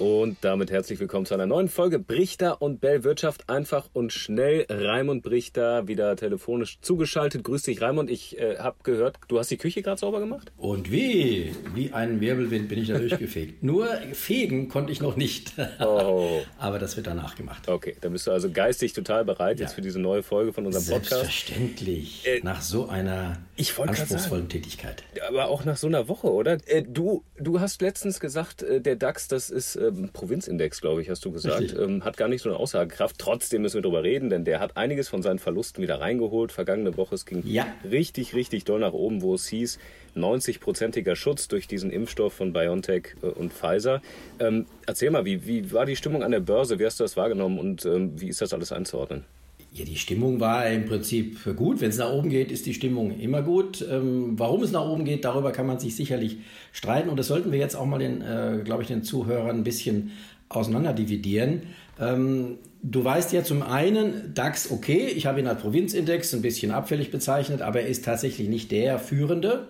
Und damit herzlich willkommen zu einer neuen Folge Brichter und Bell Wirtschaft einfach und schnell. Raimund Brichter wieder telefonisch zugeschaltet. Grüß dich, Raimund. Ich äh, habe gehört, du hast die Küche gerade sauber gemacht? Und wie? Wie ein Wirbelwind bin ich da durchgefegt. Nur fegen konnte ich noch nicht. Oh. Aber das wird danach gemacht. Okay, dann bist du also geistig total bereit Ja. jetzt für diese neue Folge von unserem Podcast. Selbstverständlich. Äh, nach so einer anspruchsvollen Tätigkeit. Aber auch nach so einer Woche, oder? Äh, du, du hast letztens gesagt, äh, der DAX, das ist ähm, Provinzindex, glaube ich, hast du gesagt. Ähm, hat gar nicht so eine Aussagekraft. Trotzdem müssen wir drüber reden, denn der hat einiges von seinen Verlusten wieder reingeholt. Vergangene Woche, es ging Ja. richtig, richtig doll nach oben, wo es hieß, 90-prozentiger Schutz durch diesen Impfstoff von BioNTech äh, und Pfizer. Ähm, erzähl mal, wie, wie war die Stimmung an der Börse? Wie hast du das wahrgenommen und ähm, wie ist das alles einzuordnen? Ja, die Stimmung war im Prinzip gut. Wenn es nach oben geht, ist die Stimmung immer gut. Ähm, warum es nach oben geht, darüber kann man sich sicherlich streiten. Und das sollten wir jetzt auch mal den, äh, glaube ich, den Zuhörern ein bisschen auseinanderdividieren. Ähm, du weißt ja zum einen, DAX okay, ich habe ihn als Provinzindex ein bisschen abfällig bezeichnet, aber er ist tatsächlich nicht der führende,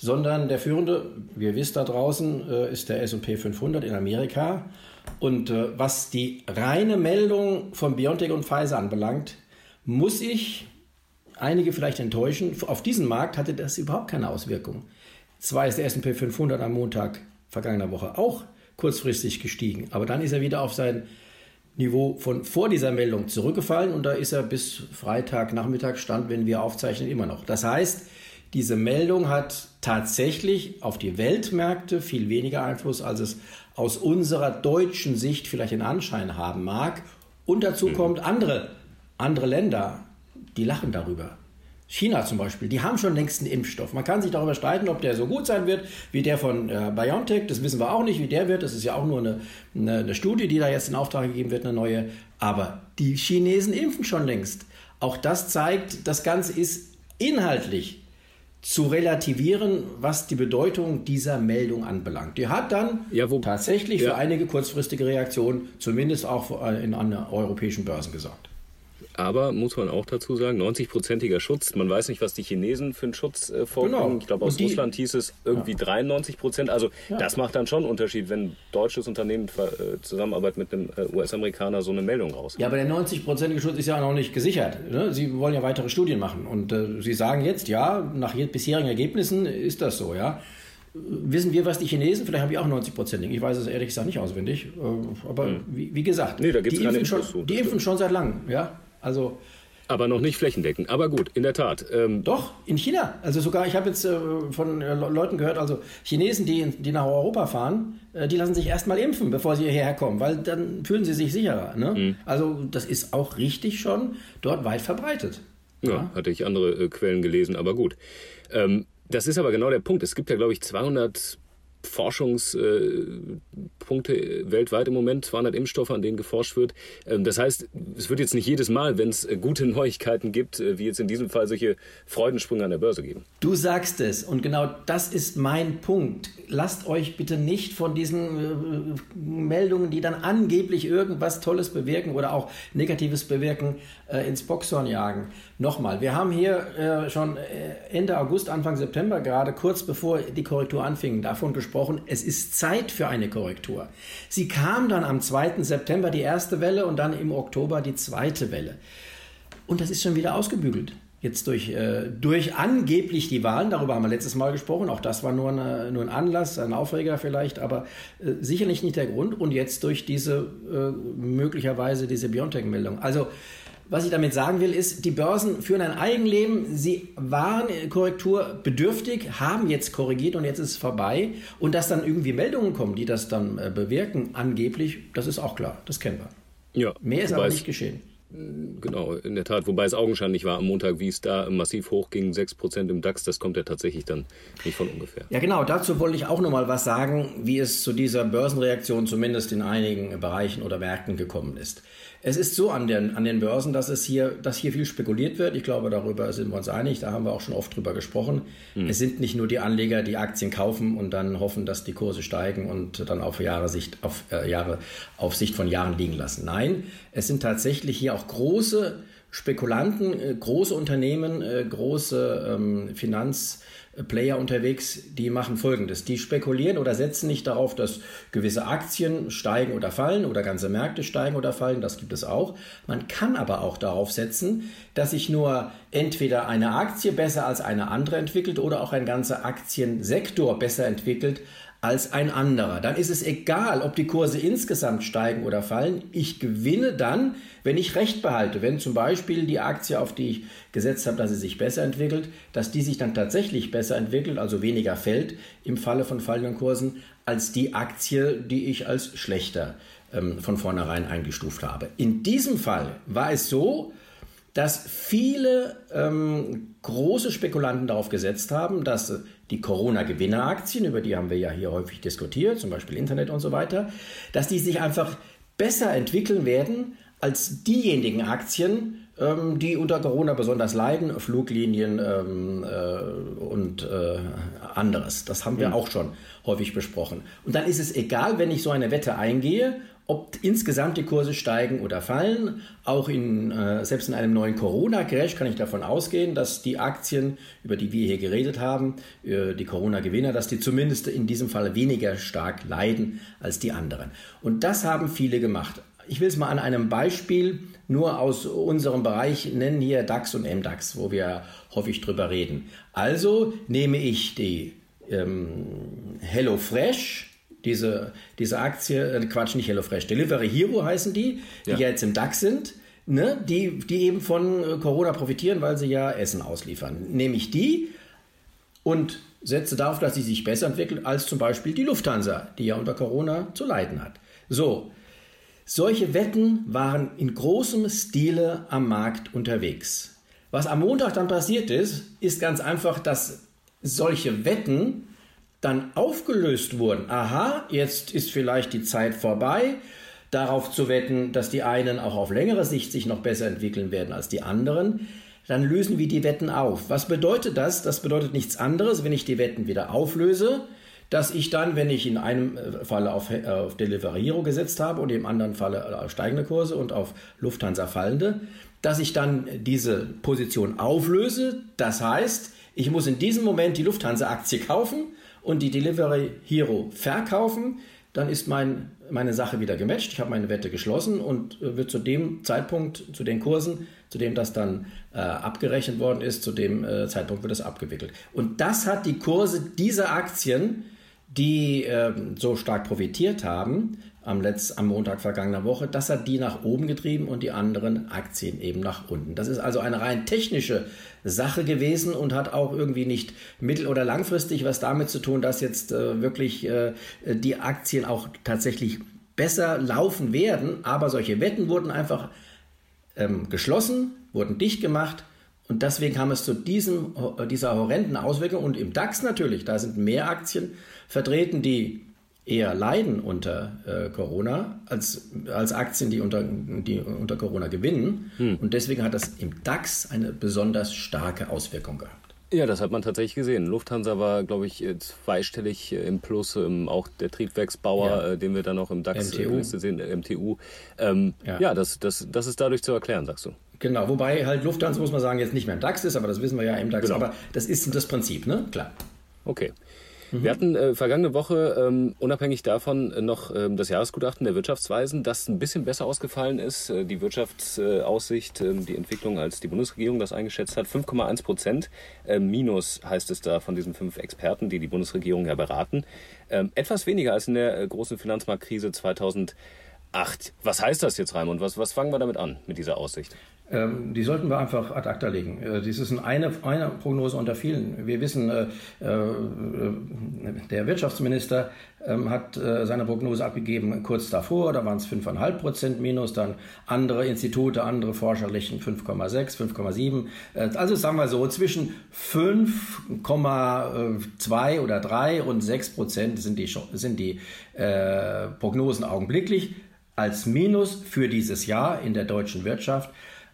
sondern der führende, ihr wisst da draußen, äh, ist der S&P 500 in Amerika. Und äh, was die reine Meldung von BioNTech und Pfizer anbelangt, muss ich einige vielleicht enttäuschen. Auf diesen Markt hatte das überhaupt keine Auswirkung. Zwar ist der S&P 500 am Montag vergangener Woche auch kurzfristig gestiegen, aber dann ist er wieder auf sein Niveau von vor dieser Meldung zurückgefallen und da ist er bis Freitagnachmittag stand, wenn wir aufzeichnen, immer noch. Das heißt, diese Meldung hat tatsächlich auf die Weltmärkte viel weniger Einfluss, als es aus unserer deutschen Sicht vielleicht den Anschein haben mag. Und dazu kommt andere, andere Länder, die lachen darüber. China zum Beispiel, die haben schon längst einen Impfstoff. Man kann sich darüber streiten, ob der so gut sein wird wie der von äh, BioNTech. Das wissen wir auch nicht, wie der wird. Das ist ja auch nur eine, eine, eine Studie, die da jetzt in Auftrag gegeben wird, eine neue. Aber die Chinesen impfen schon längst. Auch das zeigt, das Ganze ist inhaltlich zu relativieren, was die Bedeutung dieser Meldung anbelangt. Die hat dann Ja, wo- tatsächlich ja. für einige kurzfristige Reaktionen, zumindest auch in, an europäischen Börsen gesorgt. Aber muss man auch dazu sagen, 90-prozentiger Schutz. Man weiß nicht, was die Chinesen für einen Schutz äh, vorbringen. Genau. Ich glaube, aus die- Russland hieß es irgendwie 93 Prozent. Also das macht dann schon einen Unterschied, wenn ein deutsches Unternehmen äh, zusammenarbeitet mit einem äh, US-Amerikaner so eine Meldung raus. Ja, aber der 90-prozentige Schutz ist ja noch nicht gesichert. Ne? Sie wollen ja weitere Studien machen. Und äh, Sie sagen jetzt, ja, nach bisherigen Ergebnissen ist das so, ja. Wissen wir, was die Chinesen, vielleicht haben die auch 90-prozentig. Ich weiß es ehrlich gesagt nicht auswendig. Äh, aber wie, wie gesagt, Hm. Nee, da gibt's die, impfen schon, die impfen schon seit langem, ja. Also Aber noch nicht flächendeckend. Aber gut, in der Tat. Ähm, Doch, in China. Also sogar, ich habe jetzt äh, von äh, Le- Leuten gehört, also Chinesen, die, die nach Europa fahren, äh, die lassen sich erstmal impfen, bevor sie hierher kommen, weil dann fühlen sie sich sicherer. Ne? Mhm. Also das ist auch richtig schon dort weit verbreitet. Ja, hatte ich andere äh, Quellen gelesen, aber gut. Ähm, das ist aber genau der Punkt. Es gibt ja, glaube ich, 200 Forschungspunkte äh, weltweit im Moment, 200 Impfstoffe, an denen geforscht wird. Ähm, das heißt, es wird jetzt nicht jedes Mal, wenn es äh, gute Neuigkeiten gibt, äh, wie jetzt in diesem Fall solche Freudensprünge an der Börse geben. Du sagst es und genau das ist mein Punkt. Lasst euch bitte nicht von diesen Meldungen, die dann angeblich irgendwas Tolles bewirken oder auch Negatives bewirken, ins Boxhorn jagen. Nochmal, wir haben hier schon Ende August, Anfang September gerade, kurz bevor die Korrektur anfing, davon gesprochen, es ist Zeit für eine Korrektur. Sie kam dann am 2. September die erste Welle und dann im Oktober die zweite Welle. Und das ist schon wieder ausgebügelt. Jetzt durch, äh, durch angeblich die Wahlen, darüber haben wir letztes Mal gesprochen, auch das war nur, eine, nur ein Anlass, ein Aufreger vielleicht, aber äh, sicherlich nicht der Grund. Und jetzt durch diese äh, möglicherweise diese Biontech-Meldung. Also was ich damit sagen will, ist, die Börsen führen ein Eigenleben. Sie waren korrekturbedürftig, haben jetzt korrigiert und jetzt ist es vorbei. Und dass dann irgendwie Meldungen kommen, die das dann äh, bewirken, angeblich, das ist auch klar. Das kennen wir. Ja, Mehr ist aber nicht geschehen. Genau, in der Tat. Wobei es augenscheinlich war am Montag, wie es da massiv hochging, 6% im DAX, das kommt ja tatsächlich dann nicht von ungefähr. Ja, genau. Dazu wollte ich auch noch mal was sagen, wie es zu dieser Börsenreaktion zumindest in einigen Bereichen oder Märkten gekommen ist. Es ist so an den, an den Börsen, dass es hier, dass hier viel spekuliert wird. Ich glaube, darüber sind wir uns einig. Da haben wir auch schon oft drüber gesprochen. Es sind nicht nur die Anleger, die Aktien kaufen und dann hoffen, dass die Kurse steigen und dann auf Jahre Sicht, auf äh, Jahre, auf Sicht von Jahren liegen lassen. Nein, es sind tatsächlich hier auch große Spekulanten, äh, große Unternehmen, äh, große ähm, Finanzplayer unterwegs, die machen Folgendes. Die spekulieren oder setzen nicht darauf, dass gewisse Aktien steigen oder fallen oder ganze Märkte steigen oder fallen. Das gibt es auch. Man kann aber auch darauf setzen, dass sich nur entweder eine Aktie besser als eine andere entwickelt oder auch ein ganzer Aktiensektor besser entwickelt als ein anderer. Dann ist es egal, ob die Kurse insgesamt steigen oder fallen. Ich gewinne dann, wenn ich Recht behalte. Wenn zum Beispiel die Aktie, auf die ich gesetzt habe, dass sie sich besser entwickelt, dass die sich dann tatsächlich besser entwickelt, also weniger fällt im Falle von fallenden Kursen, als die Aktie, die ich als schlechter ähm, von vornherein eingestuft habe. In diesem Fall war es so, dass viele ähm, große Spekulanten darauf gesetzt haben, dass die Corona-Gewinneraktien, über die haben wir ja hier häufig diskutiert, zum Beispiel Internet und so weiter, dass die sich einfach besser entwickeln werden als diejenigen Aktien, ähm, die unter Corona besonders leiden, Fluglinien ähm, äh, und äh, anderes. Das haben wir mhm. auch schon häufig besprochen. Und dann ist es egal, wenn ich so eine Wette eingehe, ob insgesamt die Kurse steigen oder fallen. Auch in, äh, selbst in einem neuen Corona-Crash kann ich davon ausgehen, dass die Aktien, über die wir hier geredet haben, äh, die Corona-Gewinner, dass die zumindest in diesem Fall weniger stark leiden als die anderen. Und das haben viele gemacht. Ich will es mal an einem Beispiel nur aus unserem Bereich nennen, hier DAX und MDAX, wo wir häufig drüber reden. Also nehme ich die ähm, HelloFresh, diese, diese Aktie, äh, Quatsch, nicht HelloFresh, Delivery Hero heißen die, die ja. jetzt im DAX sind, ne, die, die eben von äh, Corona profitieren, weil sie ja Essen ausliefern. Nehme ich die und setze darauf, dass sie sich besser entwickelt als zum Beispiel die Lufthansa, die ja unter Corona zu leiden hat. So, solche Wetten waren in großem Stile am Markt unterwegs. Was am Montag dann passiert ist, ist ganz einfach, dass solche Wetten dann aufgelöst wurden. Aha, jetzt ist vielleicht die Zeit vorbei, darauf zu wetten, dass die einen auch auf längere Sicht sich noch besser entwickeln werden als die anderen, dann lösen wir die Wetten auf. Was bedeutet das? Das bedeutet nichts anderes, wenn ich die Wetten wieder auflöse, dass ich dann, wenn ich in einem äh, Falle auf, äh, auf Delivery Hero gesetzt habe und im anderen Falle auf steigende Kurse und auf Lufthansa fallende, dass ich dann diese Position auflöse. Das heißt, ich muss in diesem Moment die Lufthansa-Aktie kaufen und die Delivery Hero verkaufen, dann ist mein, meine Sache wieder gematcht. Ich habe meine Wette geschlossen und äh, wird zu dem Zeitpunkt, zu den Kursen, zu dem das dann äh, abgerechnet worden ist, zu dem äh, Zeitpunkt wird es abgewickelt. Und das hat die Kurse dieser Aktien, die äh, so stark profitiert haben, am, Letz-, am Montag vergangener Woche, das hat die nach oben getrieben und die anderen Aktien eben nach unten. Das ist also eine rein technische Sache gewesen und hat auch irgendwie nicht mittel- oder langfristig was damit zu tun, dass jetzt äh, wirklich äh, die Aktien auch tatsächlich besser laufen werden. Aber solche Wetten wurden einfach ähm, geschlossen, wurden dicht gemacht und deswegen kam es zu diesem, dieser horrenden Auswirkung. Und im DAX natürlich, da sind mehr Aktien vertreten, die eher leiden unter äh, Corona als, als Aktien, die unter, die unter Corona gewinnen. Hm. Und deswegen hat das im DAX eine besonders starke Auswirkung gehabt. Ja, das hat man tatsächlich gesehen. Lufthansa war, glaube ich, zweistellig im Plus, ähm, auch der Triebwerksbauer, ja. äh, den wir dann noch im DAX MTU. sehen, äh, MTU. Ähm, ja, ja das, das, das ist dadurch zu erklären, sagst du. Genau, wobei halt Lufthansa, muss man sagen, jetzt nicht mehr im DAX ist, aber das wissen wir ja im DAX. Genau. Aber das ist das Prinzip, ne? Klar. Okay. Mhm. Wir hatten äh, vergangene Woche ähm, unabhängig davon äh, noch ähm, das Jahresgutachten der Wirtschaftsweisen, das ein bisschen besser ausgefallen ist. Äh, die Wirtschaftsaussicht, äh, die Entwicklung, als die Bundesregierung das eingeschätzt hat, 5,1 Prozent. Äh, minus heißt es da von diesen fünf Experten, die die Bundesregierung ja beraten. Ähm, etwas weniger als in der äh, großen Finanzmarktkrise 2008. Was heißt das jetzt, Raimund? Was, was fangen wir damit an, mit dieser Aussicht? Ähm, die sollten wir einfach ad acta legen. Äh, dies ist eine, eine Prognose unter vielen. Wir wissen, äh, äh, der Wirtschaftsminister ähm, hat seine Prognose abgegeben kurz davor, da waren es 5,5 Prozent minus, dann andere Institute, andere Forscher richten 5,6, 5,7. Also sagen wir so, zwischen 5,2 oder 3 und 6 Prozent sind die, sind die Prognosen augenblicklich als Minus für dieses Jahr in der deutschen Wirtschaft.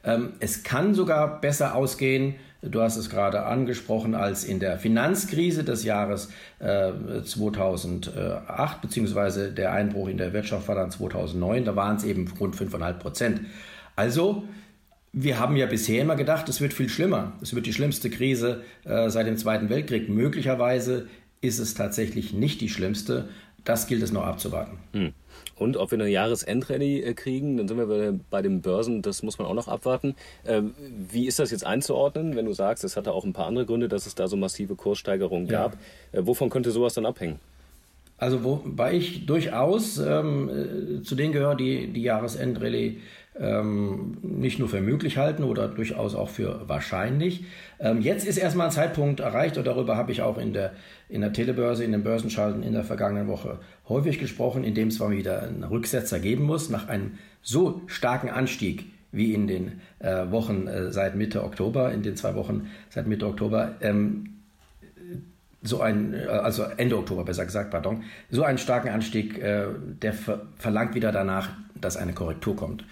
Ähm, es kann sogar besser ausgehen, du hast es gerade angesprochen, als in der Finanzkrise des Jahres 2008, äh, beziehungsweise der Einbruch in der Wirtschaft war dann 2009, da waren es eben rund 5,5 Prozent. Also wir haben ja bisher immer gedacht, es wird viel schlimmer. Es wird die schlimmste Krise äh, seit dem Zweiten Weltkrieg. Möglicherweise ist es tatsächlich nicht die schlimmste. Das gilt es noch abzuwarten. Hm. Und ob wir eine Jahresendrallye äh, kriegen, dann sind wir bei den Börsen, das muss man auch noch abwarten. Ähm, wie ist das jetzt einzuordnen, wenn du sagst, es hatte auch ein paar andere Gründe, dass es da so massive Kurssteigerungen gab? Ja. Äh, wovon könnte sowas dann abhängen? Also wobei ich durchaus ähm, äh, zu denen gehöre, die die Jahresendrallye ähm, nicht nur für möglich halten oder durchaus auch für wahrscheinlich. Ähm, jetzt ist erstmal ein Zeitpunkt erreicht und darüber habe ich auch in der, in der Telebörse, in den Börsenschalten in der vergangenen Woche häufig gesprochen, in dem es mal wieder einen Rücksetzer geben muss nach einem so starken Anstieg wie in den äh, Wochen äh, seit Mitte Oktober, in den zwei Wochen seit Mitte Oktober. Ähm, so ein, äh, also Ende Oktober besser gesagt, pardon, so einen starken Anstieg, äh, der ver verlangt wieder danach, dass eine Korrektur kommt.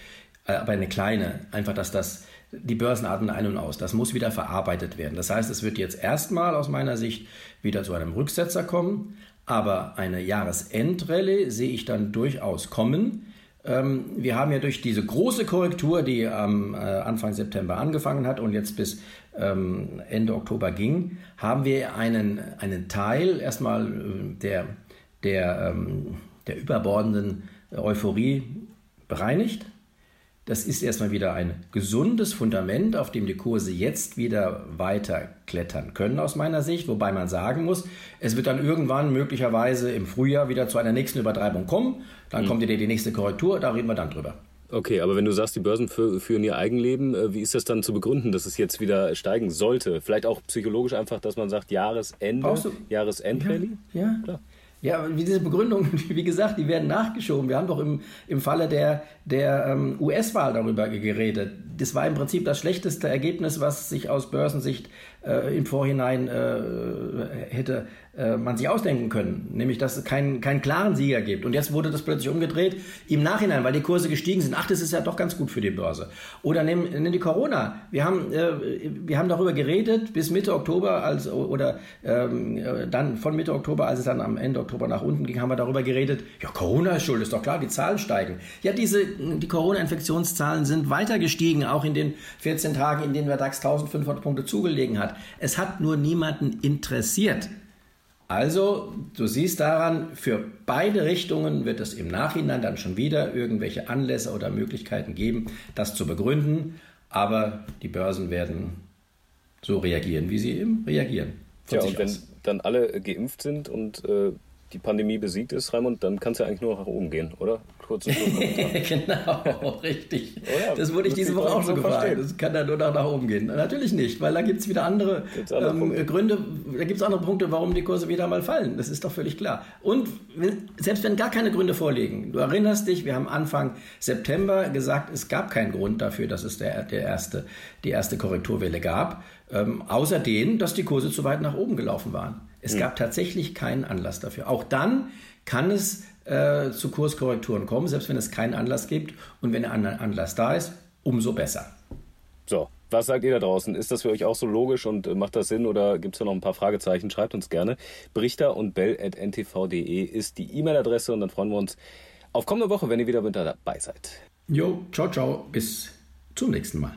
Äh, aber eine kleine, einfach, dass das die Börsen atmen ein und aus. Das muss wieder verarbeitet werden. Das heißt, es wird jetzt erstmal aus meiner Sicht wieder zu einem Rücksetzer kommen, aber eine Jahresendrallye sehe ich dann durchaus kommen. Ähm, wir haben ja durch diese große Korrektur, die am äh, Anfang September angefangen hat und jetzt bis ähm, Ende Oktober ging, haben wir einen, einen Teil erstmal äh, der, der, ähm, der überbordenden Euphorie bereinigt das ist erstmal wieder ein gesundes Fundament, auf dem die Kurse jetzt wieder weiter klettern können aus meiner Sicht, wobei man sagen muss, es wird dann irgendwann möglicherweise im Frühjahr wieder zu einer nächsten Übertreibung kommen, dann mhm. kommt wieder die nächste Korrektur, da reden wir dann drüber. Okay, aber wenn du sagst, die Börsen führen ihr Eigenleben, äh, wie ist das dann zu begründen, dass es jetzt wieder steigen sollte? Vielleicht auch psychologisch einfach, dass man sagt, Jahresende, Jahresendrallye? Ja, ja. Klar. Ja, wie diese Begründungen, wie gesagt, die werden nachgeschoben. Wir haben doch im, im Falle der, der ähm, US-Wahl darüber geredet. Das war im Prinzip das schlechteste Ergebnis, was sich aus Börsensicht äh, im Vorhinein äh, hätte äh, man sich ausdenken können. Nämlich, dass es keinen, keinen klaren Sieger gibt. Und jetzt wurde das plötzlich umgedreht im Nachhinein, weil die Kurse gestiegen sind. Ach, das ist ja doch ganz gut für die Börse. Oder nimm, nimm die Corona. Wir haben, äh, wir haben darüber geredet bis Mitte Oktober, als, oder ähm, dann von Mitte Oktober, als es dann am Ende Oktober nach unten ging, haben wir darüber geredet, ja, Corona ist schuld, ist doch klar, die Zahlen steigen. Ja, diese, die Corona-Infektionszahlen sind weiter gestiegen, auch in den 14 Tagen, in denen der DAX 1500 Punkte zugelegen hat. Es hat nur niemanden interessiert. Also, du siehst daran, für beide Richtungen wird es im Nachhinein dann schon wieder irgendwelche Anlässe oder Möglichkeiten geben, das zu begründen. Aber die Börsen werden so reagieren, wie sie eben reagieren. Ja, und wenn dann alle geimpft sind und äh, die Pandemie besiegt ist, Raimund, dann kann es ja eigentlich nur nach oben gehen, oder? Kurz genau, richtig. Oh das wurde ich diese Woche auch so gefragt. Das kann dann nur noch nach oben gehen. Natürlich nicht, weil da gibt es wieder andere, andere ähm, Gründe, da gibt es andere Punkte, warum die Kurse wieder mal fallen. Das ist doch völlig klar. Und wenn, selbst wenn gar keine Gründe vorliegen, du erinnerst dich, wir haben Anfang September gesagt, es gab keinen Grund dafür, dass es der, der erste, die erste Korrekturwelle gab, ähm, außer denen, dass die Kurse zu weit nach oben gelaufen waren. Es hm. gab tatsächlich keinen Anlass dafür. Auch dann kann es äh, zu Kurskorrekturen kommen, selbst wenn es keinen Anlass gibt. Und wenn ein Anlass da ist, umso besser. So, was sagt ihr da draußen? Ist das für euch auch so logisch und äh, macht das Sinn oder gibt es da noch ein paar Fragezeichen? Schreibt uns gerne. Brichter und bell.ntv.de ist die E-Mail-Adresse und dann freuen wir uns auf kommende Woche, wenn ihr wieder mit dabei seid. Jo, ciao, ciao. Bis zum nächsten Mal.